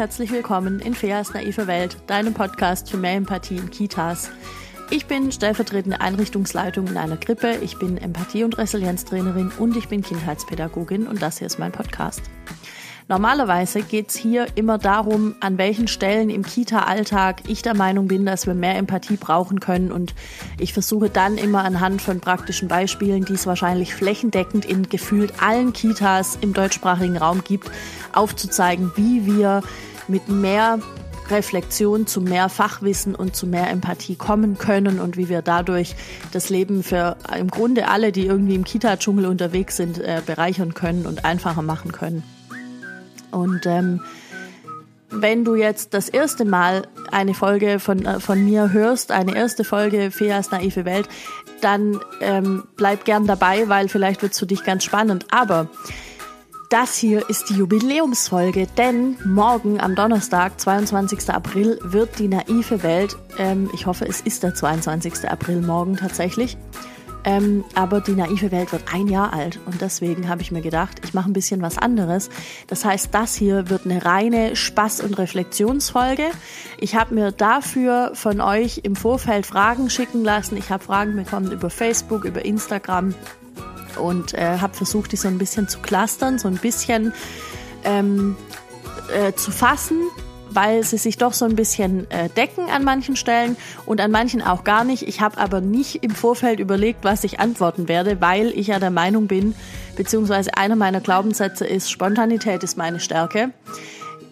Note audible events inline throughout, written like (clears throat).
herzlich willkommen in Feas naive Welt, deinem Podcast für mehr Empathie in Kitas. Ich bin stellvertretende Einrichtungsleitung in einer Krippe, ich bin Empathie- und Resilienztrainerin und ich bin Kindheitspädagogin und das hier ist mein Podcast. Normalerweise geht's hier immer darum, an welchen Stellen im Kita-Alltag ich der Meinung bin, dass wir mehr Empathie brauchen können. Und ich versuche dann immer anhand von praktischen Beispielen, die es wahrscheinlich flächendeckend in gefühlt allen Kitas im deutschsprachigen Raum gibt, aufzuzeigen, wie wir mit mehr Reflexion zu mehr Fachwissen und zu mehr Empathie kommen können und wie wir dadurch das Leben für im Grunde alle, die irgendwie im Kita-Dschungel unterwegs sind, äh, bereichern können und einfacher machen können. Und ähm, wenn du jetzt das erste Mal eine Folge von, äh, von mir hörst, eine erste Folge Feas naive Welt, dann ähm, bleib gern dabei, weil vielleicht wird's für dich ganz spannend. Aber das hier ist die Jubiläumsfolge, denn morgen am Donnerstag, 22. April, wird die naive Welt, ähm, ich hoffe es ist der 22. April morgen tatsächlich, ähm, aber die naive Welt wird ein Jahr alt und deswegen habe ich mir gedacht, ich mache ein bisschen was anderes. Das heißt, das hier wird eine reine Spaß- und Reflexionsfolge. Ich habe mir dafür von euch im Vorfeld Fragen schicken lassen. Ich habe Fragen bekommen über Facebook, über Instagram und äh, habe versucht, die so ein bisschen zu clustern, so ein bisschen ähm, äh, zu fassen weil sie sich doch so ein bisschen äh, decken an manchen Stellen und an manchen auch gar nicht. Ich habe aber nicht im Vorfeld überlegt, was ich antworten werde, weil ich ja der Meinung bin, beziehungsweise einer meiner Glaubenssätze ist, Spontanität ist meine Stärke.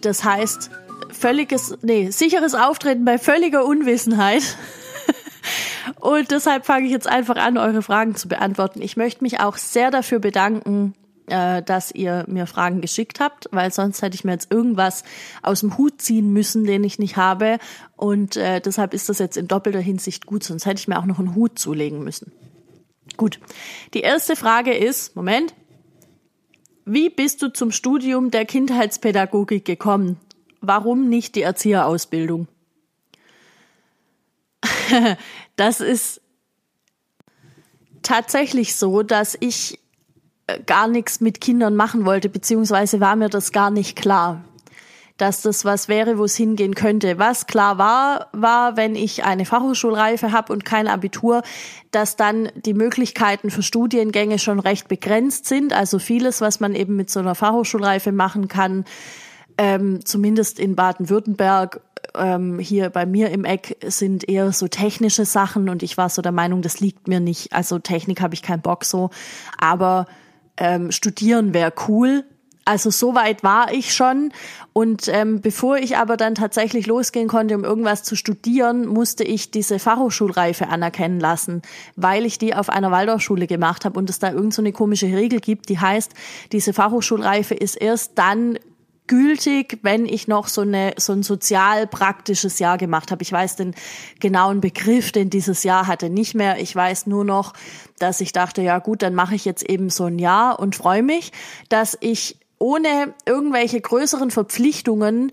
Das heißt, völliges, nee, sicheres Auftreten bei völliger Unwissenheit. (laughs) Und deshalb fange ich jetzt einfach an, eure Fragen zu beantworten. Ich möchte mich auch sehr dafür bedanken, äh, dass ihr mir Fragen geschickt habt, weil sonst hätte ich mir jetzt irgendwas aus dem Hut ziehen müssen, den ich nicht habe. Und äh, deshalb ist das jetzt in doppelter Hinsicht gut, sonst hätte ich mir auch noch einen Hut zulegen müssen. Gut. Die erste Frage ist, Moment, wie bist du zum Studium der Kindheitspädagogik gekommen? Warum nicht die Erzieherausbildung? (laughs) das ist tatsächlich so, dass ich gar nichts mit Kindern machen wollte, beziehungsweise war mir das gar nicht klar, dass das was wäre, wo es hingehen könnte. Was klar war, war, wenn ich eine Fachhochschulreife habe und kein Abitur, dass dann die Möglichkeiten für Studiengänge schon recht begrenzt sind. Also vieles, was man eben mit so einer Fachhochschulreife machen kann, ähm, zumindest in Baden-Württemberg ähm, hier bei mir im Eck sind eher so technische Sachen und ich war so der Meinung, das liegt mir nicht. Also Technik habe ich keinen Bock so, aber ähm, studieren wäre cool. Also so weit war ich schon. Und ähm, bevor ich aber dann tatsächlich losgehen konnte, um irgendwas zu studieren, musste ich diese Fachhochschulreife anerkennen lassen, weil ich die auf einer Waldorfschule gemacht habe und es da irgendeine so eine komische Regel gibt, die heißt, diese Fachhochschulreife ist erst dann gültig, wenn ich noch so eine so ein sozial praktisches Jahr gemacht habe. Ich weiß den genauen Begriff, den dieses Jahr hatte, nicht mehr. Ich weiß nur noch, dass ich dachte, ja gut, dann mache ich jetzt eben so ein Jahr und freue mich, dass ich ohne irgendwelche größeren Verpflichtungen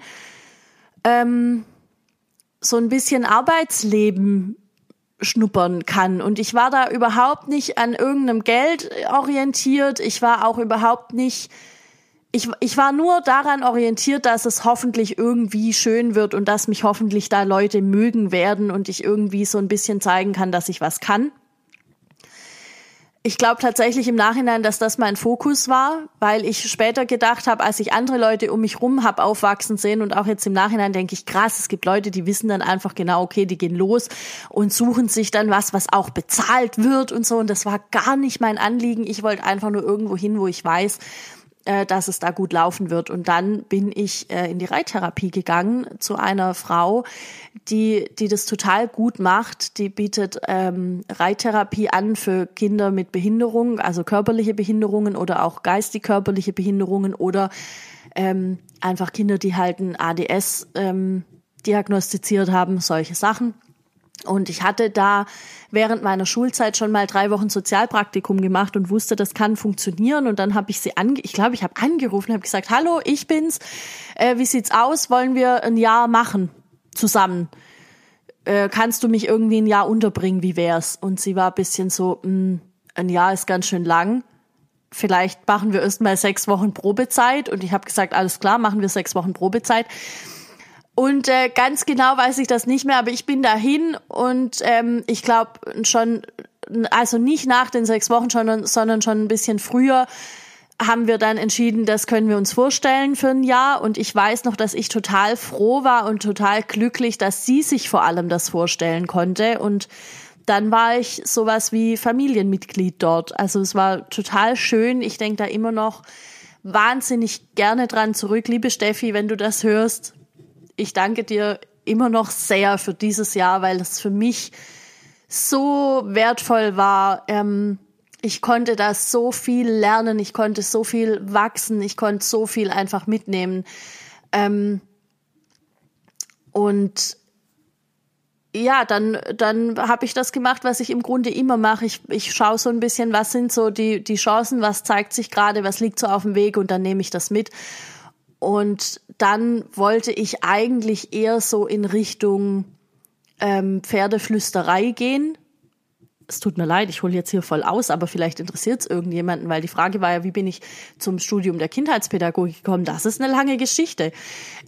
ähm, so ein bisschen Arbeitsleben schnuppern kann. Und ich war da überhaupt nicht an irgendeinem Geld orientiert. Ich war auch überhaupt nicht ich, ich war nur daran orientiert, dass es hoffentlich irgendwie schön wird und dass mich hoffentlich da Leute mögen werden und ich irgendwie so ein bisschen zeigen kann, dass ich was kann. Ich glaube tatsächlich im Nachhinein, dass das mein Fokus war, weil ich später gedacht habe, als ich andere Leute um mich rum habe aufwachsen sehen und auch jetzt im Nachhinein denke ich, krass, es gibt Leute, die wissen dann einfach genau, okay, die gehen los und suchen sich dann was, was auch bezahlt wird und so. Und das war gar nicht mein Anliegen. Ich wollte einfach nur irgendwo hin, wo ich weiß, dass es da gut laufen wird. Und dann bin ich äh, in die Reittherapie gegangen zu einer Frau, die, die das total gut macht. Die bietet ähm, Reittherapie an für Kinder mit Behinderung, also körperliche Behinderungen oder auch geistig-körperliche Behinderungen oder ähm, einfach Kinder, die halt ein ADS ähm, diagnostiziert haben, solche Sachen. Und ich hatte da während meiner Schulzeit schon mal drei Wochen Sozialpraktikum gemacht und wusste, das kann funktionieren. Und dann habe ich sie ange ich glaube, ich habe angerufen, habe gesagt, hallo, ich bin's. Äh, wie sieht's aus? Wollen wir ein Jahr machen zusammen? Äh, kannst du mich irgendwie ein Jahr unterbringen? Wie wär's? Und sie war bisschen so, mh, hm, ein Jahr ist ganz schön lang. vielleicht machen wir erst mal sechs Wochen Probezeit. Und ich habe gesagt, alles klar, machen wir sechs Wochen Probezeit. Und äh, ganz genau weiß ich das nicht mehr, aber ich bin dahin und ähm, ich glaube schon, also nicht nach den sechs Wochen, schon, sondern schon ein bisschen früher haben wir dann entschieden, das können wir uns vorstellen für ein Jahr. Und ich weiß noch, dass ich total froh war und total glücklich, dass sie sich vor allem das vorstellen konnte. Und dann war ich sowas wie Familienmitglied dort. Also es war total schön. Ich denke da immer noch wahnsinnig gerne dran zurück. Liebe Steffi, wenn du das hörst, ich danke dir immer noch sehr für dieses Jahr, weil es für mich so wertvoll war. Ähm, ich konnte da so viel lernen, ich konnte so viel wachsen, ich konnte so viel einfach mitnehmen. Ähm, und ja, dann, dann habe ich das gemacht, was ich im Grunde immer mache. Ich, ich schaue so ein bisschen, was sind so die, die Chancen, was zeigt sich gerade, was liegt so auf dem Weg und dann nehme ich das mit. Und dann wollte ich eigentlich eher so in Richtung ähm, Pferdeflüsterei gehen. Es tut mir leid, ich hole jetzt hier voll aus, aber vielleicht interessiert es irgendjemanden, weil die Frage war ja, wie bin ich zum Studium der Kindheitspädagogik gekommen? Das ist eine lange Geschichte.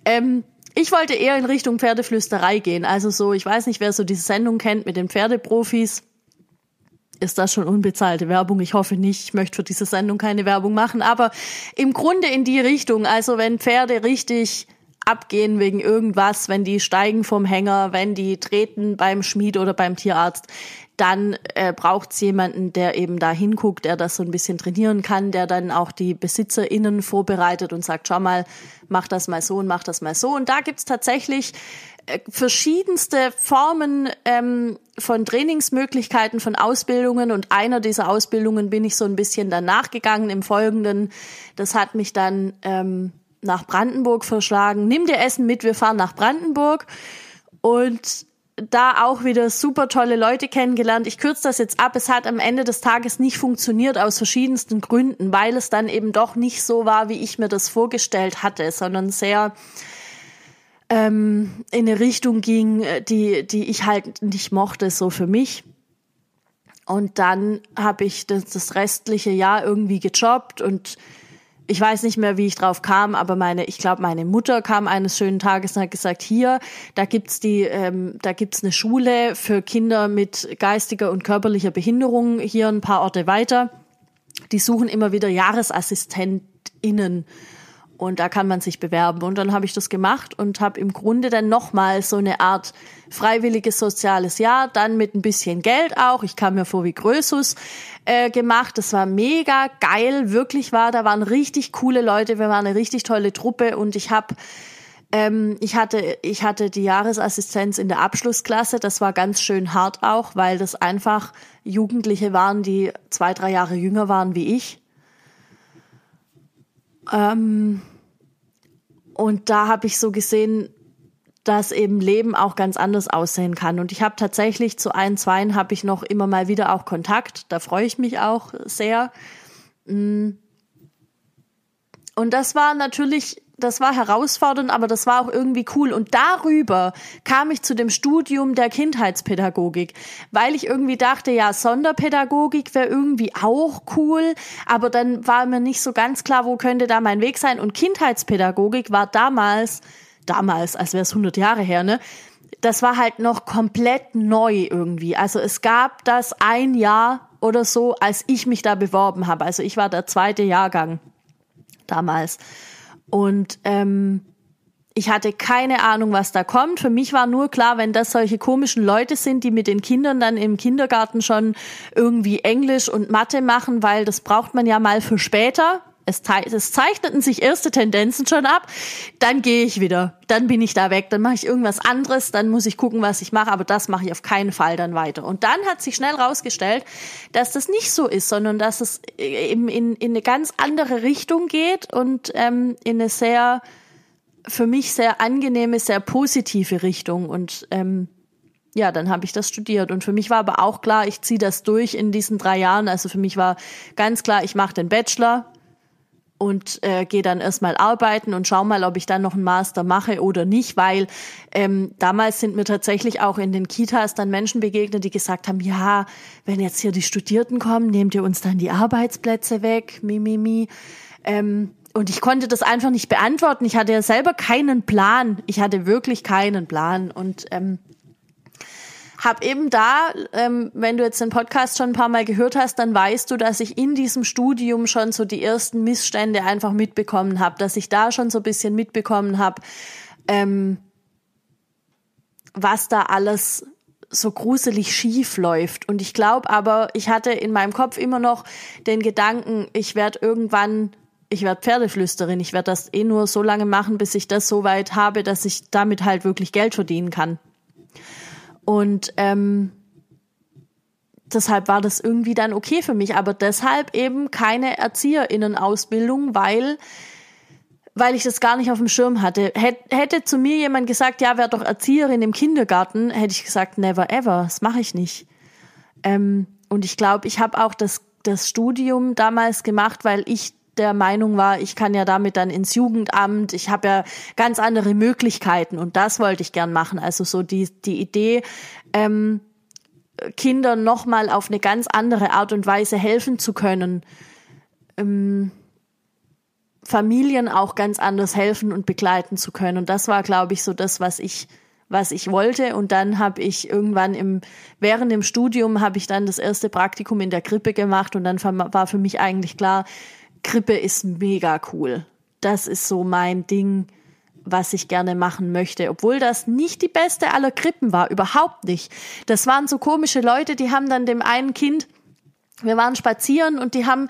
Ähm, ich wollte eher in Richtung Pferdeflüsterei gehen. Also so, ich weiß nicht, wer so diese Sendung kennt mit den Pferdeprofis. Ist das schon unbezahlte Werbung? Ich hoffe nicht. Ich möchte für diese Sendung keine Werbung machen. Aber im Grunde in die Richtung. Also wenn Pferde richtig abgehen wegen irgendwas, wenn die steigen vom Hänger, wenn die treten beim Schmied oder beim Tierarzt, dann äh, braucht es jemanden, der eben da hinguckt, der das so ein bisschen trainieren kann, der dann auch die BesitzerInnen vorbereitet und sagt, schau mal, mach das mal so und mach das mal so. Und da gibt's tatsächlich äh, verschiedenste Formen ähm, von Trainingsmöglichkeiten, von Ausbildungen und einer dieser Ausbildungen bin ich so ein bisschen danach gegangen im Folgenden. Das hat mich dann ähm, nach Brandenburg verschlagen. Nimm dir Essen mit, wir fahren nach Brandenburg. Und da auch wieder super tolle Leute kennengelernt. Ich kürze das jetzt ab. Es hat am Ende des Tages nicht funktioniert aus verschiedensten Gründen, weil es dann eben doch nicht so war, wie ich mir das vorgestellt hatte, sondern sehr ähm, in eine Richtung ging, die, die ich halt nicht mochte, so für mich. Und dann habe ich das, das restliche Jahr irgendwie gejobbt und ich weiß nicht mehr, wie ich drauf kam, aber meine, ich glaube, meine Mutter kam eines schönen Tages und hat gesagt, hier, da gibt's die, ähm, da gibt's eine Schule für Kinder mit geistiger und körperlicher Behinderung hier ein paar Orte weiter. Die suchen immer wieder JahresassistentInnen und da kann man sich bewerben. Und dann habe ich das gemacht und habe im Grunde dann nochmal so eine Art freiwilliges soziales Jahr, dann mit ein bisschen Geld auch. Ich kam mir vor wie Größus äh, gemacht. Das war mega geil, wirklich war. Da waren richtig coole Leute, wir waren eine richtig tolle Truppe und ich habe ähm, ich hatte, ich hatte die Jahresassistenz in der Abschlussklasse. Das war ganz schön hart auch, weil das einfach Jugendliche waren, die zwei, drei Jahre jünger waren wie ich. Ähm, und da habe ich so gesehen, dass eben Leben auch ganz anders aussehen kann. Und ich habe tatsächlich zu ein, zweien habe ich noch immer mal wieder auch Kontakt. Da freue ich mich auch sehr. Mm. Und das war natürlich das war herausfordernd, aber das war auch irgendwie cool. Und darüber kam ich zu dem Studium der Kindheitspädagogik, weil ich irgendwie dachte, ja, Sonderpädagogik wäre irgendwie auch cool, aber dann war mir nicht so ganz klar, wo könnte da mein Weg sein. Und Kindheitspädagogik war damals, damals, als wäre es 100 Jahre her, ne? Das war halt noch komplett neu irgendwie. Also es gab das ein Jahr oder so, als ich mich da beworben habe. Also ich war der zweite Jahrgang damals. Und ähm, ich hatte keine Ahnung, was da kommt. Für mich war nur klar, wenn das solche komischen Leute sind, die mit den Kindern dann im Kindergarten schon irgendwie Englisch und Mathe machen, weil das braucht man ja mal für später es, es zeichneten sich erste Tendenzen schon ab, dann gehe ich wieder, dann bin ich da weg, dann mache ich irgendwas anderes, dann muss ich gucken, was ich mache, aber das mache ich auf keinen Fall dann weiter. Und dann hat sich schnell rausgestellt, dass das nicht so ist, sondern dass es eben in, in eine ganz andere Richtung geht und ähm, in eine sehr, für mich sehr angenehme, sehr positive Richtung. Und ähm, ja, dann habe ich das studiert. Und für mich war aber auch klar, ich ziehe das durch in diesen drei Jahren. Also für mich war ganz klar, ich mache den Bachelor, und äh, gehe dann erstmal arbeiten und schau mal, ob ich dann noch einen Master mache oder nicht, weil ähm, damals sind mir tatsächlich auch in den Kitas dann Menschen begegnet, die gesagt haben, ja, wenn jetzt hier die Studierten kommen, nehmt ihr uns dann die Arbeitsplätze weg, mi, mi, mi. Ähm, und ich konnte das einfach nicht beantworten. Ich hatte ja selber keinen Plan. Ich hatte wirklich keinen Plan. Und ähm, habe eben da, ähm, wenn du jetzt den Podcast schon ein paar Mal gehört hast, dann weißt du, dass ich in diesem Studium schon so die ersten Missstände einfach mitbekommen habe, dass ich da schon so ein bisschen mitbekommen habe, ähm, was da alles so gruselig schief läuft. Und ich glaube aber, ich hatte in meinem Kopf immer noch den Gedanken, ich werde irgendwann, ich werde Pferdeflüsterin, ich werde das eh nur so lange machen, bis ich das so weit habe, dass ich damit halt wirklich Geld verdienen kann. Und ähm, deshalb war das irgendwie dann okay für mich, aber deshalb eben keine Erzieherinnenausbildung, weil weil ich das gar nicht auf dem Schirm hatte. Hätte zu mir jemand gesagt, ja, wär doch Erzieherin im Kindergarten, hätte ich gesagt, never ever, das mache ich nicht. Ähm, und ich glaube, ich habe auch das, das Studium damals gemacht, weil ich der Meinung war, ich kann ja damit dann ins Jugendamt, ich habe ja ganz andere Möglichkeiten und das wollte ich gern machen. Also so die, die Idee, ähm, Kindern nochmal auf eine ganz andere Art und Weise helfen zu können, ähm, Familien auch ganz anders helfen und begleiten zu können. Und das war, glaube ich, so das, was ich was ich wollte und dann habe ich irgendwann im während dem Studium habe ich dann das erste Praktikum in der Krippe gemacht und dann war für mich eigentlich klar, Krippe ist mega cool. Das ist so mein Ding, was ich gerne machen möchte. Obwohl das nicht die beste aller Krippen war, überhaupt nicht. Das waren so komische Leute, die haben dann dem einen Kind, wir waren spazieren und die haben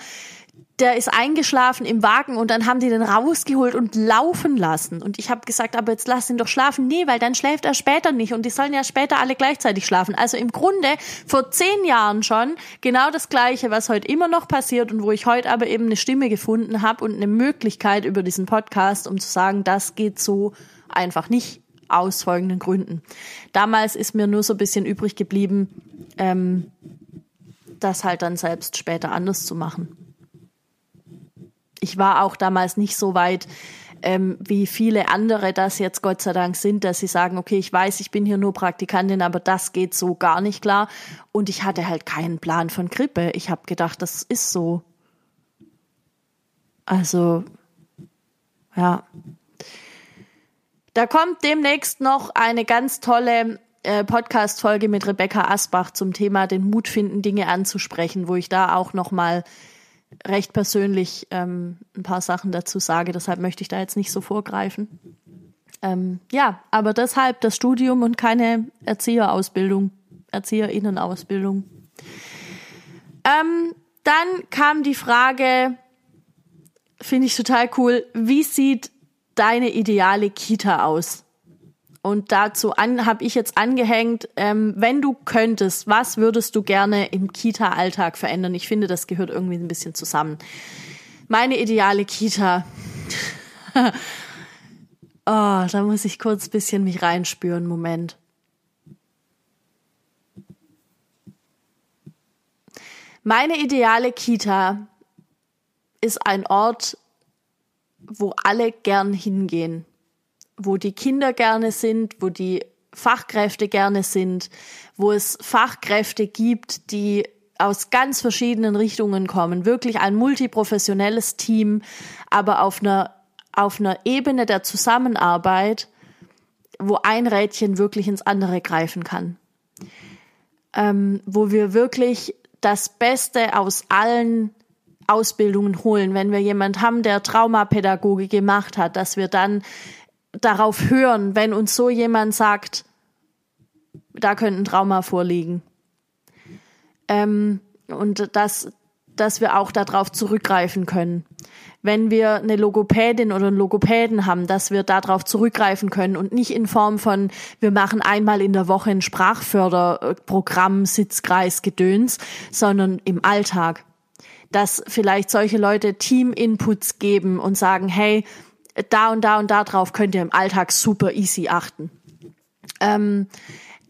der ist eingeschlafen im Wagen und dann haben die den rausgeholt und laufen lassen. Und ich habe gesagt, aber jetzt lass ihn doch schlafen. Nee, weil dann schläft er später nicht und die sollen ja später alle gleichzeitig schlafen. Also im Grunde vor zehn Jahren schon genau das Gleiche, was heute immer noch passiert und wo ich heute aber eben eine Stimme gefunden habe und eine Möglichkeit über diesen Podcast, um zu sagen, das geht so einfach nicht aus folgenden Gründen. Damals ist mir nur so ein bisschen übrig geblieben, ähm, das halt dann selbst später anders zu machen ich war auch damals nicht so weit, ähm, wie viele andere das jetzt Gott sei Dank sind, dass sie sagen, okay, ich weiß, ich bin hier nur Praktikantin, aber das geht so gar nicht klar. Und ich hatte halt keinen Plan von Grippe. Ich habe gedacht, das ist so. Also, ja. Da kommt demnächst noch eine ganz tolle äh, Podcast-Folge mit Rebecca Asbach zum Thema den Mut finden, Dinge anzusprechen, wo ich da auch noch mal recht persönlich ähm, ein paar Sachen dazu sage. Deshalb möchte ich da jetzt nicht so vorgreifen. Ähm, ja, aber deshalb das Studium und keine Erzieherausbildung, Erzieherinnenausbildung. Ähm, dann kam die Frage, finde ich total cool, wie sieht deine ideale Kita aus? Und dazu habe ich jetzt angehängt, ähm, wenn du könntest, was würdest du gerne im Kita-Alltag verändern? Ich finde, das gehört irgendwie ein bisschen zusammen. Meine ideale Kita. (laughs) oh, da muss ich kurz ein bisschen mich reinspüren. Moment. Meine ideale Kita ist ein Ort, wo alle gern hingehen wo die Kinder gerne sind, wo die Fachkräfte gerne sind, wo es Fachkräfte gibt, die aus ganz verschiedenen Richtungen kommen, wirklich ein multiprofessionelles Team, aber auf einer, auf einer Ebene der Zusammenarbeit, wo ein Rädchen wirklich ins andere greifen kann. Ähm, wo wir wirklich das Beste aus allen Ausbildungen holen. Wenn wir jemand haben, der Traumapädagoge gemacht hat, dass wir dann darauf hören, wenn uns so jemand sagt, da könnte ein Trauma vorliegen. Ähm, und dass, dass wir auch darauf zurückgreifen können. Wenn wir eine Logopädin oder einen Logopäden haben, dass wir darauf zurückgreifen können und nicht in Form von, wir machen einmal in der Woche ein Sprachförderprogramm, Sitzkreis, Gedöns, sondern im Alltag. Dass vielleicht solche Leute Team-Inputs geben und sagen, hey, da und da und da drauf könnt ihr im Alltag super easy achten. Ähm,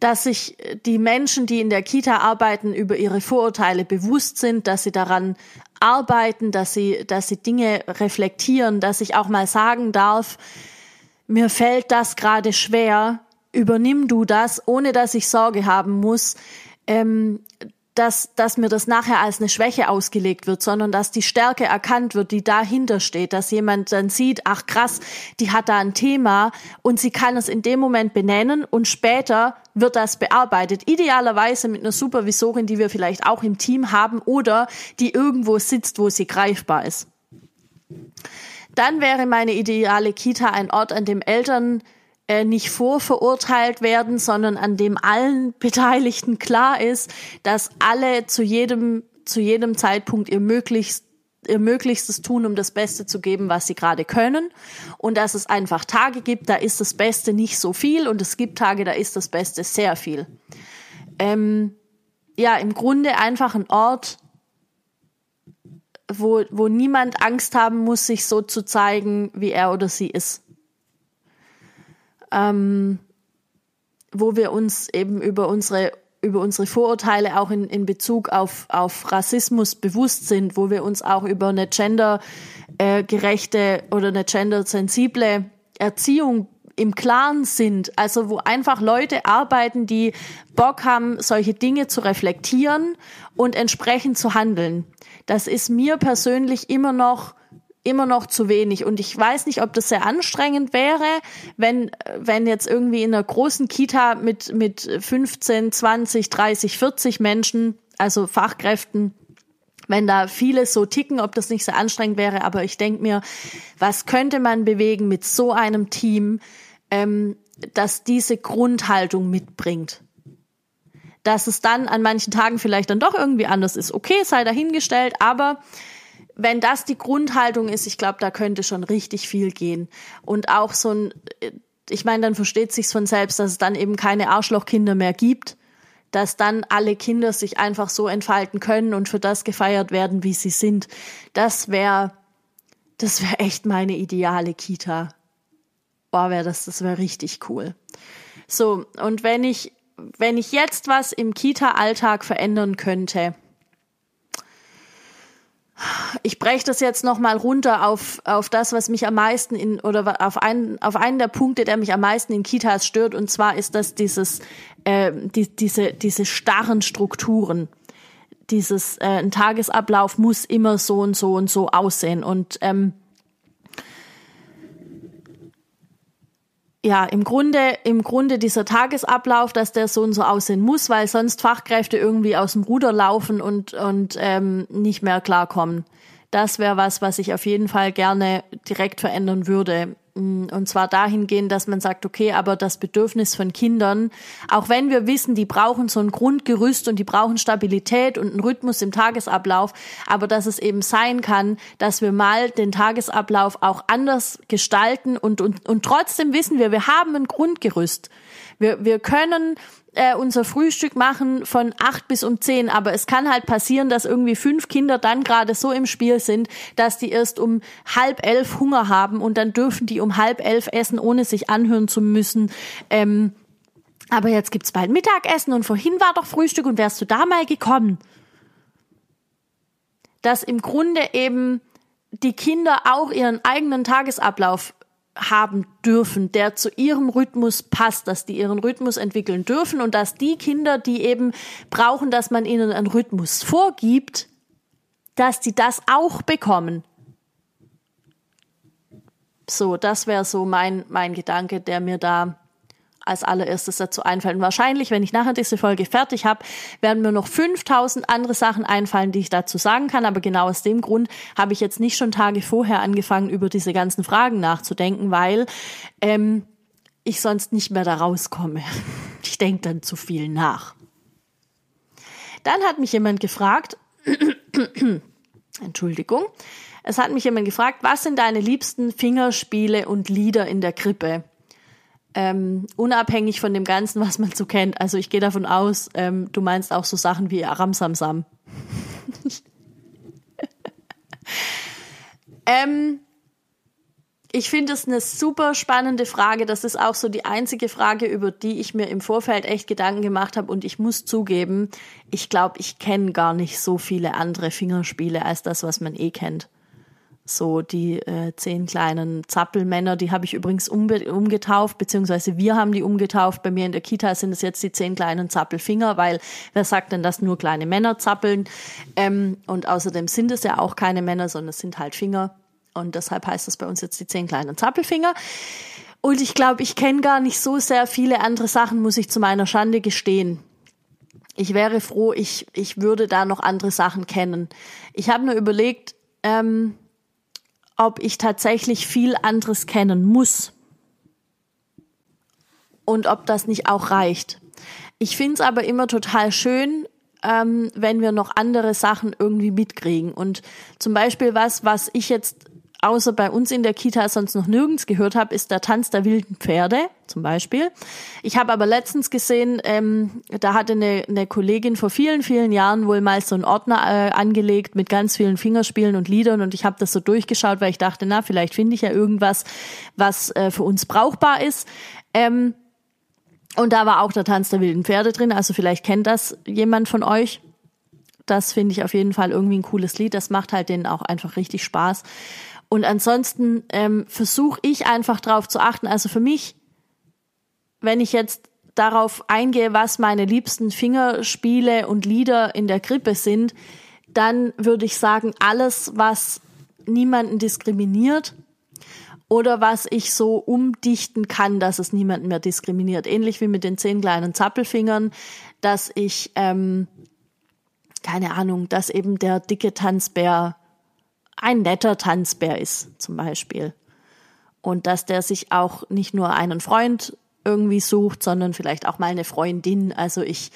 dass sich die Menschen, die in der Kita arbeiten, über ihre Vorurteile bewusst sind, dass sie daran arbeiten, dass sie, dass sie Dinge reflektieren, dass ich auch mal sagen darf, mir fällt das gerade schwer, übernimm du das, ohne dass ich Sorge haben muss, ähm, dass, dass mir das nachher als eine Schwäche ausgelegt wird, sondern dass die Stärke erkannt wird, die dahinter steht, dass jemand dann sieht, ach krass, die hat da ein Thema und sie kann es in dem Moment benennen und später wird das bearbeitet. Idealerweise mit einer Supervisorin, die wir vielleicht auch im Team haben oder die irgendwo sitzt, wo sie greifbar ist. Dann wäre meine ideale Kita ein Ort, an dem Eltern äh, nicht vorverurteilt werden, sondern an dem allen Beteiligten klar ist, dass alle zu jedem, zu jedem Zeitpunkt ihr möglichst ihr Möglichstes tun, um das Beste zu geben, was sie gerade können. Und dass es einfach Tage gibt, da ist das Beste nicht so viel und es gibt Tage, da ist das Beste sehr viel. Ähm, ja, im Grunde einfach ein Ort, wo, wo niemand Angst haben muss, sich so zu zeigen, wie er oder sie ist ähm, wo wir uns eben über unsere über unsere Vorurteile auch in, in Bezug auf, auf Rassismus bewusst sind, wo wir uns auch über eine gendergerechte äh, oder eine gendersensible Erziehung im Klaren sind, also wo einfach Leute arbeiten, die Bock haben, solche Dinge zu reflektieren und entsprechend zu handeln. Das ist mir persönlich immer noch immer noch zu wenig. Und ich weiß nicht, ob das sehr anstrengend wäre, wenn, wenn jetzt irgendwie in einer großen Kita mit, mit 15, 20, 30, 40 Menschen, also Fachkräften, wenn da viele so ticken, ob das nicht sehr anstrengend wäre. Aber ich denke mir, was könnte man bewegen mit so einem Team, ähm, das diese Grundhaltung mitbringt? Dass es dann an manchen Tagen vielleicht dann doch irgendwie anders ist. Okay, sei dahingestellt, aber wenn das die Grundhaltung ist, ich glaube, da könnte schon richtig viel gehen. Und auch so ein, ich meine, dann versteht sich's von selbst, dass es dann eben keine Arschlochkinder mehr gibt, dass dann alle Kinder sich einfach so entfalten können und für das gefeiert werden, wie sie sind. Das wäre, das wäre echt meine ideale Kita. Boah, wäre das, das wäre richtig cool. So, und wenn ich, wenn ich jetzt was im Kita-Alltag verändern könnte, ich breche das jetzt noch mal runter auf, auf das, was mich am meisten in oder auf einen auf einen der Punkte, der mich am meisten in Kitas stört, und zwar ist das dieses äh, die, diese diese starren Strukturen. Dieses äh, ein Tagesablauf muss immer so und so und so aussehen und ähm, ja, im Grunde, im Grunde dieser Tagesablauf, dass der so und so aussehen muss, weil sonst Fachkräfte irgendwie aus dem Ruder laufen und, und ähm, nicht mehr klarkommen. Das wäre was, was ich auf jeden Fall gerne direkt verändern würde. Mm, und zwar dahingehend, dass man sagt, okay, aber das Bedürfnis von Kindern, auch wenn wir wissen, die brauchen so ein Grundgerüst und die brauchen Stabilität und einen Rhythmus im Tagesablauf, aber dass es eben sein kann, dass wir mal den Tagesablauf auch anders gestalten und, und, und trotzdem wissen wir, wir haben ein Grundgerüst. Wir, wir können äh, unser Frühstück machen von acht bis um zehn, aber es kann halt passieren, dass irgendwie fünf Kinder dann gerade so im Spiel sind, dass die erst um halb elf Hunger haben und dann dürfen die um halb elf essen, ohne sich anhören zu müssen. Ähm, aber jetzt gibt's bald Mittagessen und vorhin war doch Frühstück und wärst du da mal gekommen? Dass im Grunde eben die Kinder auch ihren eigenen Tagesablauf haben dürfen, der zu ihrem Rhythmus passt, dass die ihren Rhythmus entwickeln dürfen und dass die Kinder, die eben brauchen, dass man ihnen einen Rhythmus vorgibt, dass die das auch bekommen. So, das wäre so mein, mein Gedanke, der mir da als allererstes dazu einfallen. Wahrscheinlich, wenn ich nachher diese Folge fertig habe, werden mir noch 5000 andere Sachen einfallen, die ich dazu sagen kann. Aber genau aus dem Grund habe ich jetzt nicht schon Tage vorher angefangen, über diese ganzen Fragen nachzudenken, weil ähm, ich sonst nicht mehr da rauskomme. (laughs) Ich denke dann zu viel nach. Dann hat mich jemand gefragt, (clears throat) Entschuldigung, es hat mich jemand gefragt, was sind deine liebsten Fingerspiele und Lieder in der Krippe? Ähm, unabhängig von dem Ganzen, was man so kennt. Also ich gehe davon aus, ähm, du meinst auch so Sachen wie Aramsamsam. (laughs) ähm, Ich finde es eine super spannende Frage. Das ist auch so die einzige Frage, über die ich mir im Vorfeld echt Gedanken gemacht habe. Und ich muss zugeben, ich glaube, ich kenne gar nicht so viele andere Fingerspiele als das, was man eh kennt. So die äh, zehn kleinen Zappelmänner, die habe ich übrigens umgetauft, beziehungsweise wir haben die umgetauft. Bei mir in der Kita sind es jetzt die zehn kleinen Zappelfinger, weil wer sagt denn, dass nur kleine Männer zappeln? Ähm, und außerdem sind es ja auch keine Männer, sondern es sind halt Finger. Und deshalb heißt das bei uns jetzt die zehn kleinen Zappelfinger. Und ich glaube, ich kenne gar nicht so sehr viele andere Sachen, muss ich zu meiner Schande gestehen. Ich wäre froh, ich, ich würde da noch andere Sachen kennen. Ich habe nur überlegt, ähm, ob ich tatsächlich viel anderes kennen muss. Und ob das nicht auch reicht. Ich finde es aber immer total schön, ähm, wenn wir noch andere Sachen irgendwie mitkriegen. Und zum Beispiel was, was ich jetzt außer bei uns in der Kita sonst noch nirgends gehört habe, ist der Tanz der wilden Pferde zum Beispiel. Ich habe aber letztens gesehen, ähm, da hatte eine, eine Kollegin vor vielen, vielen Jahren wohl mal so einen Ordner äh, angelegt mit ganz vielen Fingerspielen und Liedern und ich habe das so durchgeschaut, weil ich dachte, na, vielleicht finde ich ja irgendwas, was äh, für uns brauchbar ist. Ähm, und da war auch der Tanz der wilden Pferde drin, also vielleicht kennt das jemand von euch. Das finde ich auf jeden Fall irgendwie ein cooles Lied. Das macht halt denen auch einfach richtig Spaß. Und ansonsten ähm, versuche ich einfach darauf zu achten. Also für mich, wenn ich jetzt darauf eingehe, was meine liebsten Fingerspiele und Lieder in der Krippe sind, dann würde ich sagen, alles, was niemanden diskriminiert oder was ich so umdichten kann, dass es niemanden mehr diskriminiert. Ähnlich wie mit den zehn kleinen Zappelfingern, dass ich, ähm, keine Ahnung, dass eben der dicke Tanzbär ein netter Tanzbär ist, zum Beispiel. Und dass der sich auch nicht nur einen Freund irgendwie sucht, sondern vielleicht auch mal eine Freundin. Also ich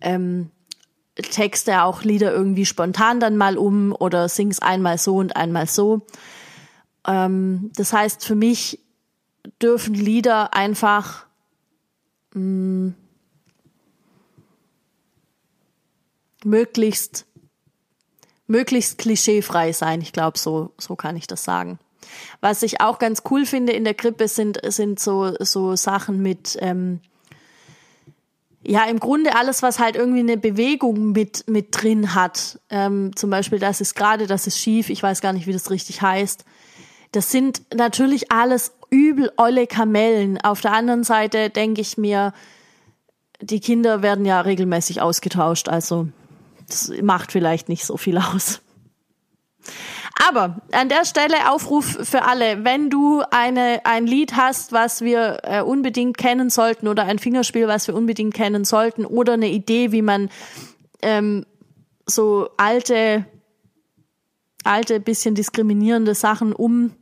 ähm, texte auch Lieder irgendwie spontan dann mal um oder sing's einmal so und einmal so. Ähm, das heißt, für mich dürfen Lieder einfach mh, mm, möglichst möglichst klischeefrei sein. Ich glaube, so, so kann ich das sagen. Was ich auch ganz cool finde in der Krippe sind, sind so, so Sachen mit, ähm, ja, im Grunde alles, was halt irgendwie eine Bewegung mit, mit drin hat. Ähm, zum Beispiel, das ist gerade, das ist schief, ich weiß gar nicht, wie das richtig heißt. Das sind natürlich alles übel olle Kamellen. Auf der anderen Seite denke ich mir, die Kinder werden ja regelmäßig ausgetauscht, also das macht vielleicht nicht so viel aus. Aber an der Stelle Aufruf für alle, wenn du eine, ein Lied hast, was wir äh, unbedingt kennen sollten oder ein Fingerspiel, was wir unbedingt kennen sollten oder eine Idee, wie man ähm, so alte, alte, bisschen diskriminierende Sachen um,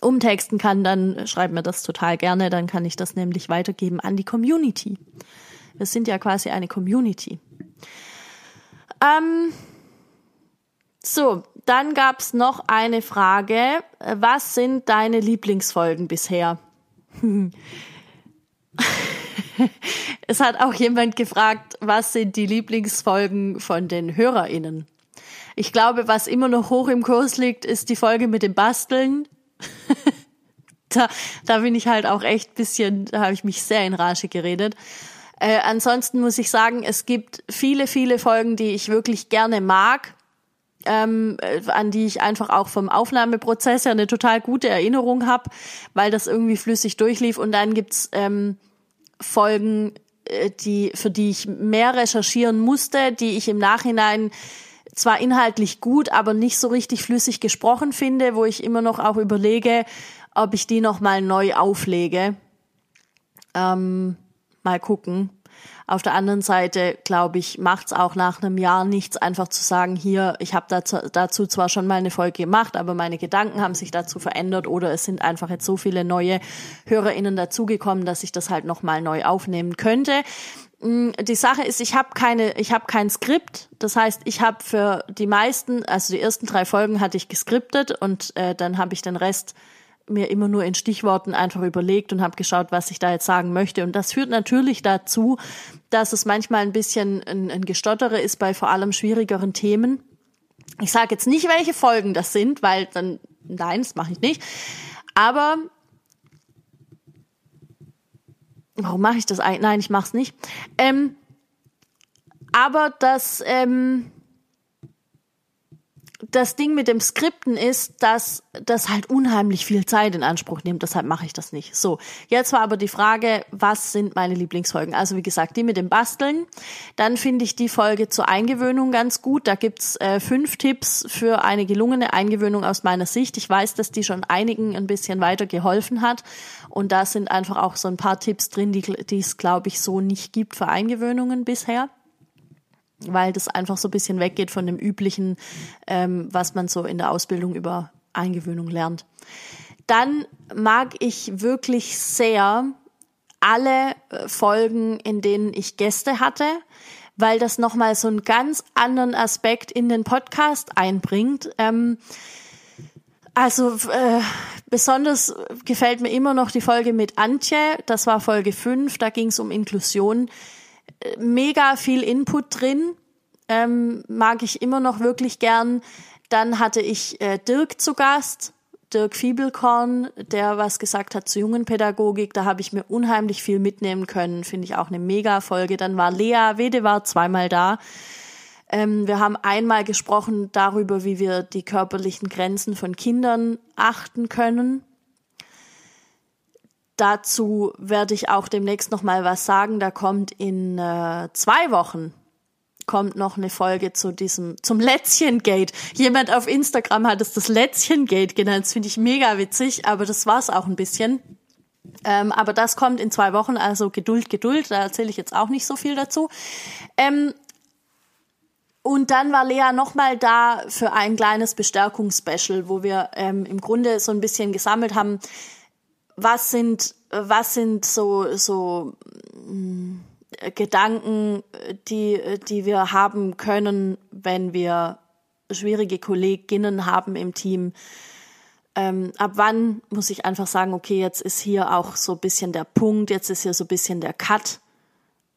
umtexten kann, dann schreib mir das total gerne, dann kann ich das nämlich weitergeben an die Community. Wir sind ja quasi eine Community. Ähm, so, dann gab's noch eine Frage. Was sind deine Lieblingsfolgen bisher? (laughs) es hat auch jemand gefragt, was sind die Lieblingsfolgen von den HörerInnen? Ich glaube, was immer noch hoch im Kurs liegt, ist die Folge mit dem Basteln. (laughs) da, da bin ich halt auch echt bisschen, da habe ich mich sehr in Rage geredet. Äh, ansonsten muss ich sagen, es gibt viele, viele Folgen, die ich wirklich gerne mag, ähm, äh, an die ich einfach auch vom Aufnahmeprozess ja eine total gute Erinnerung habe, weil das irgendwie flüssig durchlief. Und dann gibt's ähm, Folgen, äh, die, für die ich mehr recherchieren musste, die ich im Nachhinein zwar inhaltlich gut, aber nicht so richtig flüssig gesprochen finde, wo ich immer noch auch überlege, ob ich die noch mal neu auflege. Ähm, mal gucken. Auf der anderen Seite, glaube ich, macht es auch nach einem Jahr nichts, einfach zu sagen, hier, ich habe dazu, dazu zwar schon mal eine Folge gemacht, aber meine Gedanken haben sich dazu verändert oder es sind einfach jetzt so viele neue HörerInnen dazugekommen, dass ich das halt nochmal neu aufnehmen könnte. Mm, die Sache ist, ich habe keine, ich habe kein Skript. Das heißt, ich habe für die meisten, also die ersten drei Folgen hatte ich geskriptet und äh, dann habe ich den Rest mir immer nur in Stichworten einfach überlegt und habe geschaut, was ich da jetzt sagen möchte. Und das führt natürlich dazu, dass es manchmal ein bisschen ein, ein Gestottere ist bei vor allem schwierigeren Themen. Ich sage jetzt nicht, welche Folgen das sind, weil dann, nein, das mache ich nicht. Aber warum mache ich das eigentlich? Nein, ich mache es nicht. Ähm, aber das ähm, das Ding mit dem Skripten ist, dass das halt unheimlich viel Zeit in Anspruch nimmt. Deshalb mache ich das nicht. So, jetzt war aber die Frage, was sind meine Lieblingsfolgen? Also wie gesagt, die mit dem Basteln. Dann finde ich die Folge zur Eingewöhnung ganz gut. Da gibt's äh, fünf Tipps für eine gelungene Eingewöhnung aus meiner Sicht. Ich weiß, dass die schon einigen ein bisschen weiter geholfen hat. Und da sind einfach auch so ein paar Tipps drin, die es, glaube ich, so nicht gibt für Eingewöhnungen bisher weil das einfach so ein bisschen weggeht von dem üblichen, ähm, was man so in der Ausbildung über Eingewöhnung lernt. Dann mag ich wirklich sehr alle äh, Folgen, in denen ich Gäste hatte, weil das nochmal so einen ganz anderen Aspekt in den Podcast einbringt. Ähm, also äh, besonders gefällt mir immer noch die Folge mit Antje, das war Folge 5, da ging es um Inklusion mega viel Input drin. Ähm, mag ich immer noch wirklich gern. Dann hatte ich äh, Dirk zu Gast, Dirk Fiebelkorn, der was gesagt hat zu Jungenpädagogik. Da habe ich mir unheimlich viel mitnehmen können. Finde ich auch eine mega Folge. Dann war Lea Wede war zweimal da. Ähm, wir haben einmal gesprochen darüber, wie wir die körperlichen Grenzen von Kindern achten können. Dazu werde ich auch demnächst noch mal was sagen. Da kommt in äh, zwei Wochen kommt noch eine Folge zu diesem zum Lätzchengate. Jemand auf Instagram hat es das Lätzchengate genannt. Das finde ich mega witzig, aber das war's auch ein bisschen. Ähm, aber das kommt in zwei Wochen, also Geduld, Geduld. Da erzähle ich jetzt auch nicht so viel dazu. Ähm, und dann war Lea nochmal da für ein kleines Bestärkungsspecial, wo wir ähm, im Grunde so ein bisschen gesammelt haben, was sind, was sind so, so mh, Gedanken, die, die wir haben können, wenn wir schwierige Kolleginnen haben im Team. Ähm, ab wann muss ich einfach sagen, okay, jetzt ist hier auch so ein bisschen der Punkt, jetzt ist hier so ein bisschen der Cut,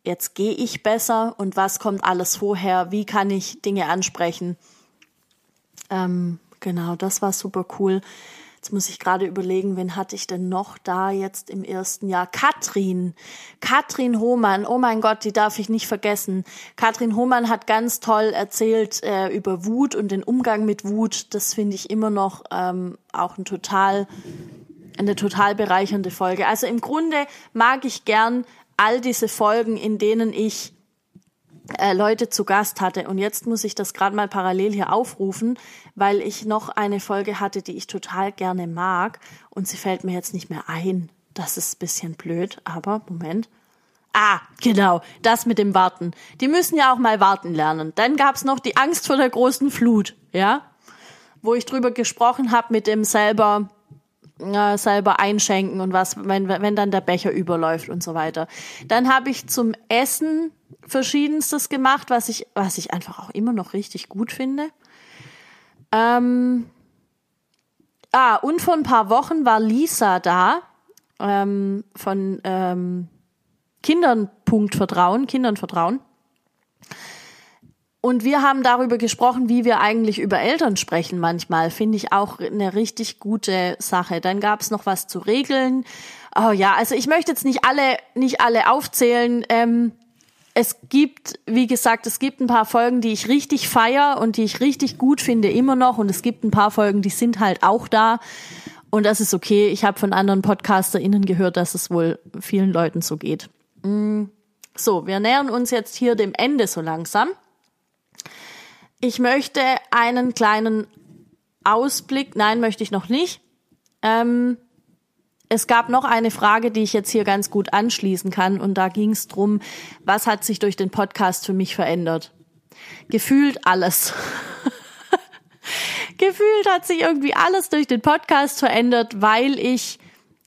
jetzt gehe ich besser und was kommt alles vorher, wie kann ich Dinge ansprechen. Ähm, genau, das war super cool. Jetzt muss ich gerade überlegen, wen hatte ich denn noch da jetzt im ersten Jahr? Katrin. Katrin Hohmann. Oh mein Gott, die darf ich nicht vergessen. Katrin Hohmann hat ganz toll erzählt äh, über Wut und den Umgang mit Wut. Das finde ich immer noch ähm, auch ein total, eine total bereichernde Folge. Also im Grunde mag ich gern all diese Folgen, in denen ich äh, Leute zu Gast hatte. Und jetzt muss ich das gerade mal parallel hier aufrufen, weil ich noch eine Folge hatte, die ich total gerne mag. Und sie fällt mir jetzt nicht mehr ein. Das ist ein bisschen blöd, aber Moment. Ah, genau, das mit dem Warten. Die müssen ja auch mal warten lernen. Dann gab's noch die Angst vor der großen Flut, ja, wo ich drüber gesprochen habe mit dem selber äh, selber einschenken und was, wenn, wenn dann der Becher überläuft und so weiter. Dann habe ich zum Essen verschiedenstes gemacht, was ich, was ich einfach auch immer noch richtig gut finde. Ähm, ah, und vor ein paar Wochen war Lisa da ähm, von ähm, Kindern Punkt Vertrauen, Kindern Vertrauen. Und wir haben darüber gesprochen, wie wir eigentlich über Eltern sprechen manchmal. Finde ich auch eine richtig gute Sache. Dann gab es noch was zu regeln. Oh ja, also ich möchte jetzt nicht alle, nicht alle aufzählen. Ähm, es gibt, wie gesagt, es gibt ein paar Folgen, die ich richtig feier und die ich richtig gut finde immer noch. Und es gibt ein paar Folgen, die sind halt auch da. Und das ist okay. Ich habe von anderen PodcasterInnen gehört, dass es wohl vielen Leuten so geht. Mm. So, wir nähern uns jetzt hier dem Ende so langsam. Ich möchte einen kleinen Ausblick, nein, möchte ich noch nicht. Ähm, es gab noch eine Frage, die ich jetzt hier ganz gut anschließen kann, und da ging es drum, was hat sich durch den Podcast für mich verändert? Gefühlt alles. (laughs) Gefühlt hat sich irgendwie alles durch den Podcast verändert, weil ich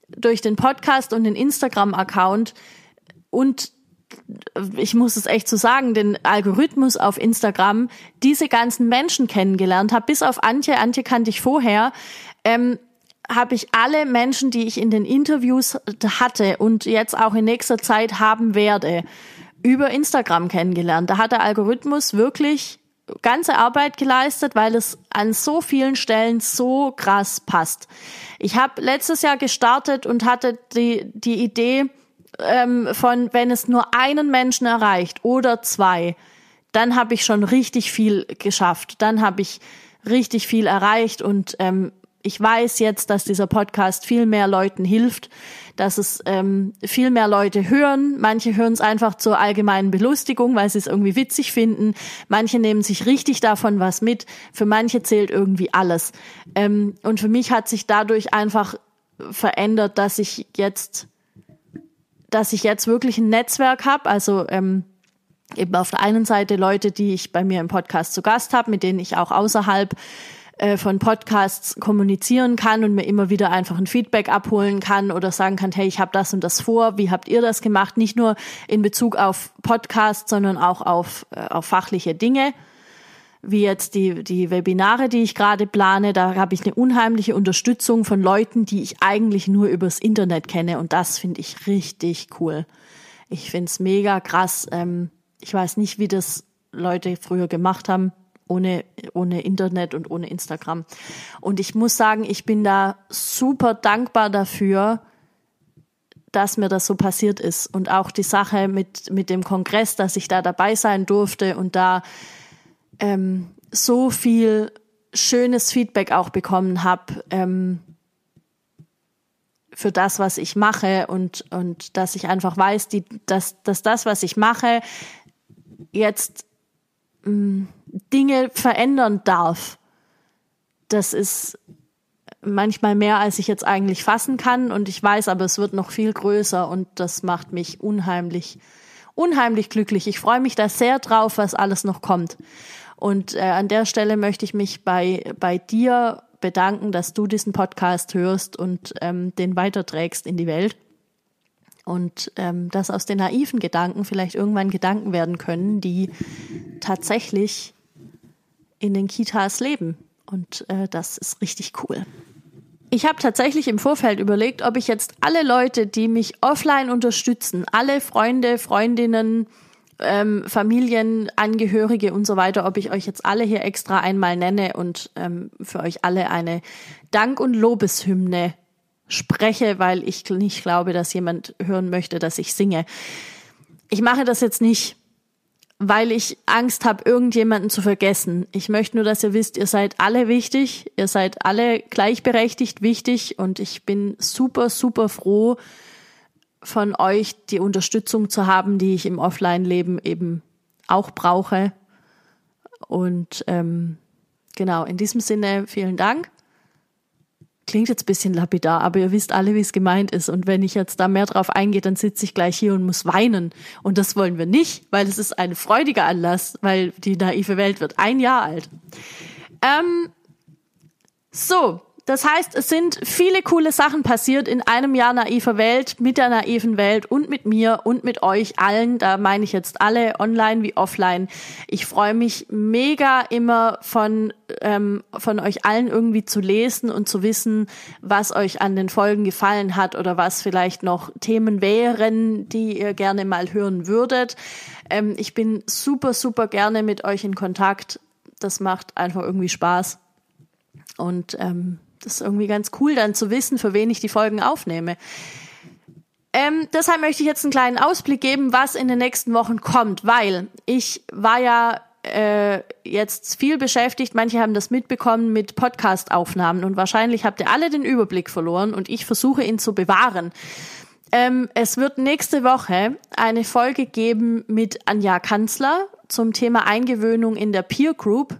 durch den Podcast und den Instagram-Account und ich muss es echt so sagen, den Algorithmus auf Instagram diese ganzen Menschen kennengelernt habe, bis auf Antje, Antje kannte ich vorher, ähm, habe ich alle Menschen, die ich in den Interviews hatte und jetzt auch in nächster Zeit haben werde, über Instagram kennengelernt. Da hat der Algorithmus wirklich ganze Arbeit geleistet, weil es an so vielen Stellen so krass passt. Ich habe letztes Jahr gestartet und hatte die, die Idee ähm, von, wenn es nur einen Menschen erreicht oder zwei, dann habe ich schon richtig viel geschafft. Dann habe ich richtig viel erreicht und ähm, ich weiß jetzt, dass dieser Podcast viel mehr Leuten hilft, dass es ähm, viel mehr Leute hören. Manche hören es einfach zur allgemeinen Belustigung, weil sie es irgendwie witzig finden. Manche nehmen sich richtig davon was mit. Für manche zählt irgendwie alles. Ähm, und für mich hat sich dadurch einfach verändert, dass ich jetzt, dass ich jetzt wirklich ein Netzwerk habe. Also ähm, eben auf der einen Seite Leute, die ich bei mir im Podcast zu Gast habe, mit denen ich auch außerhalb äh, von Podcasts kommunizieren kann und mir immer wieder einfach ein Feedback abholen kann oder sagen kann, hey, ich habe das und das vor, wie habt ihr das gemacht? Nicht nur in Bezug auf Podcasts, sondern auch auf, äh, auf fachliche Dinge wie jetzt die, die Webinare, die ich gerade plane, da habe ich eine unheimliche Unterstützung von Leuten, die ich eigentlich nur übers Internet kenne. Und das finde ich richtig cool. Ich finde es mega krass. Ähm, ich weiß nicht, wie das Leute früher gemacht haben ohne, ohne Internet und ohne Instagram. Und ich muss sagen, ich bin da super dankbar dafür, dass mir das so passiert ist. Und auch die Sache mit, mit dem Kongress, dass ich da dabei sein durfte und da ähm, so viel schönes Feedback auch bekommen habe ähm, für das, was ich mache und, und dass ich einfach weiß, die, dass, dass das, was ich mache, jetzt mh, Dinge verändern darf, das ist manchmal mehr, als ich jetzt eigentlich fassen kann. Und ich weiß aber, es wird noch viel größer und das macht mich unheimlich, unheimlich glücklich. Ich freue mich da sehr drauf, was alles noch kommt. Und äh, an der Stelle möchte ich mich bei, bei dir bedanken, dass du diesen Podcast hörst und ähm, den weiterträgst in die Welt. Und ähm, dass aus den naiven Gedanken vielleicht irgendwann Gedanken werden können, die tatsächlich in den Kitas leben. Und äh, das ist richtig cool. Ich habe tatsächlich im Vorfeld überlegt, ob ich jetzt alle Leute, die mich offline unterstützen, alle Freunde, Freundinnen, ähm, Familienangehörige und so weiter, ob ich euch jetzt alle hier extra einmal nenne und ähm, für euch alle eine Dank- und Lobeshymne spreche, weil ich nicht glaube, dass jemand hören möchte, dass ich singe. Ich mache das jetzt nicht, weil ich Angst habe, irgendjemanden zu vergessen. Ich möchte nur, dass ihr wisst, ihr seid alle wichtig, ihr seid alle gleichberechtigt wichtig und ich bin super, super froh, von euch die Unterstützung zu haben, die ich im Offline-Leben eben auch brauche. Und ähm, genau, in diesem Sinne vielen Dank. Klingt jetzt bisschen lapidar, aber ihr wisst alle, wie es gemeint ist. Und wenn ich jetzt da mehr drauf eingehe, dann sitze ich gleich hier und muss weinen. Und das wollen wir nicht, weil es ist ein freudiger Anlass, weil die naive Welt wird ein Jahr alt. Ähm, so, das heißt, es sind viele coole Sachen passiert in einem Jahr naiver Welt, mit der naiven Welt und mit mir und mit euch allen. Da meine ich jetzt alle, online wie offline. Ich freue mich mega immer von, ähm, von euch allen irgendwie zu lesen und zu wissen, was euch an den Folgen gefallen hat oder was vielleicht noch Themen wären, die ihr gerne mal hören würdet. Ähm, ich bin super, super gerne mit euch in Kontakt. Das macht einfach irgendwie Spaß. Und ähm, das ist irgendwie ganz cool, dann zu wissen, für wen ich die Folgen aufnehme. Ähm, deshalb möchte ich jetzt einen kleinen Ausblick geben, was in den nächsten Wochen kommt, weil ich war ja äh, jetzt viel beschäftigt, manche haben das mitbekommen mit Podcast-Aufnahmen und wahrscheinlich habt ihr alle den Überblick verloren und ich versuche ihn zu bewahren. Ähm, es wird nächste Woche eine Folge geben mit Anja Kanzler zum Thema Eingewöhnung in der Peer Group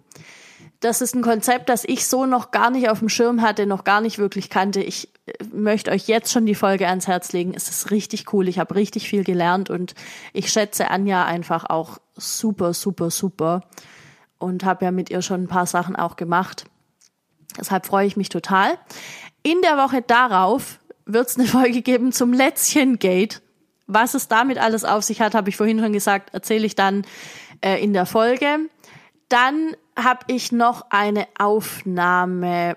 das ist ein Konzept, das ich so noch gar nicht auf dem Schirm hatte, noch gar nicht wirklich kannte. Ich äh, möchte euch jetzt schon die Folge ans Herz legen. Es ist richtig cool. Ich habe richtig viel gelernt und ich schätze Anja einfach auch super, super, super und habe ja mit ihr schon ein paar Sachen auch gemacht. Deshalb freue ich mich total. In der Woche darauf wird es eine (laughs) Folge geben zum Lätzchen-Gate. Was es damit alles auf sich hat, habe ich vorhin schon gesagt, erzähle ich dann äh, in der Folge. Dann habe ich noch eine Aufnahme.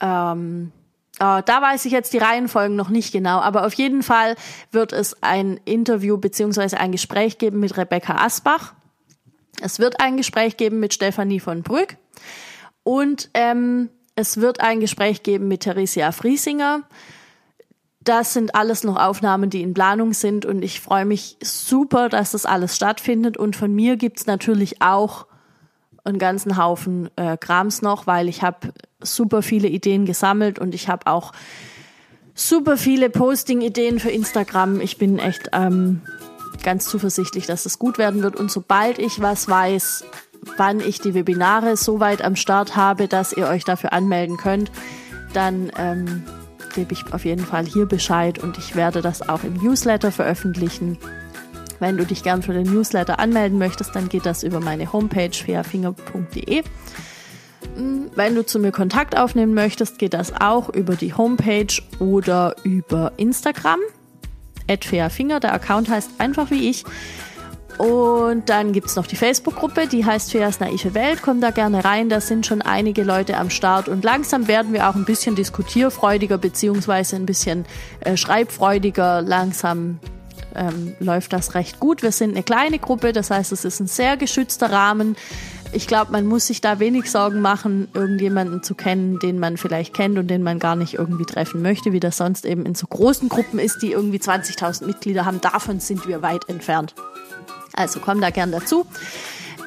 Ähm, äh, da weiß ich jetzt die Reihenfolgen noch nicht genau, aber auf jeden Fall wird es ein Interview beziehungsweise ein Gespräch geben mit Rebecca Asbach. Es wird ein Gespräch geben mit Stefanie von Brück und ähm, es wird ein Gespräch geben mit Theresia Friesinger. Das sind alles noch Aufnahmen, die in Planung sind und ich freue mich super, dass das alles stattfindet. Und von mir gibt's natürlich auch einen ganzen Haufen äh, Krams noch, weil ich habe super viele Ideen gesammelt und ich habe auch super viele Posting-Ideen für Instagram. Ich bin echt ähm, ganz zuversichtlich, dass es gut werden wird. Und sobald ich was weiß, wann ich die Webinare so weit am Start habe, dass ihr euch dafür anmelden könnt, dann ähm, gebe ich auf jeden Fall hier Bescheid und ich werde das auch im Newsletter veröffentlichen. Wenn du dich gern für den Newsletter anmelden möchtest, dann geht das über meine Homepage fairfinger.de. Hm, wenn du zu mir Kontakt aufnehmen möchtest, geht das auch über die Homepage oder über Instagram. Finger, der Account heißt einfach wie ich. Und dann gibt es noch die Facebook-Gruppe, die heißt Feas naive Welt. Komm da gerne rein, da sind schon einige Leute am Start. Und langsam werden wir auch ein bisschen diskutierfreudiger, beziehungsweise ein bisschen äh, schreibfreudiger. Langsam ähm, läuft das recht gut. Wir sind eine kleine Gruppe, das heißt, es ist ein sehr geschützter Rahmen. Ich glaube, man muss sich da wenig Sorgen machen, irgendjemanden zu kennen, den man vielleicht kennt und den man gar nicht irgendwie treffen möchte, wie das sonst eben in so großen Gruppen ist, die irgendwie 20.000 Mitglieder haben. Davon sind wir weit entfernt. Also komm da gern dazu.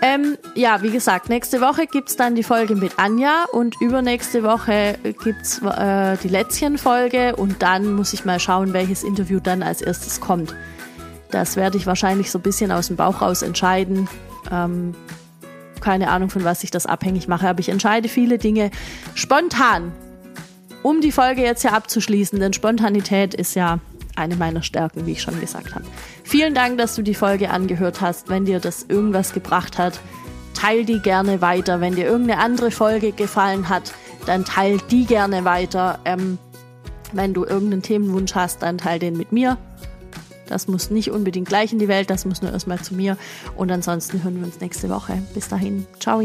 Ähm, ja, wie gesagt, nächste Woche gibt's dann die Folge mit Anja und übernächste Woche gibt's äh, die Lätzchen-Folge und dann muss ich mal schauen, welches Interview dann als erstes kommt. Das werde ich wahrscheinlich so ein bisschen aus dem Bauch raus entscheiden. Ähm, keine Ahnung, von was ich das abhängig mache, aber ich entscheide viele Dinge spontan. Um die Folge jetzt ja abzuschließen, denn Spontanität ist ja eine meiner Stärken, wie ich schon gesagt habe. Vielen Dank, dass du die Folge angehört hast. Wenn dir das irgendwas gebracht hat, teil die gerne weiter. Wenn dir irgendeine andere Folge gefallen hat, dann teil die gerne weiter. Ähm, wenn du irgendeinen Themenwunsch hast, dann teil den mit mir. Das muss nicht unbedingt gleich in die Welt, das muss nur erstmal zu mir. Und ansonsten hören wir uns nächste Woche. Bis dahin. Ciao.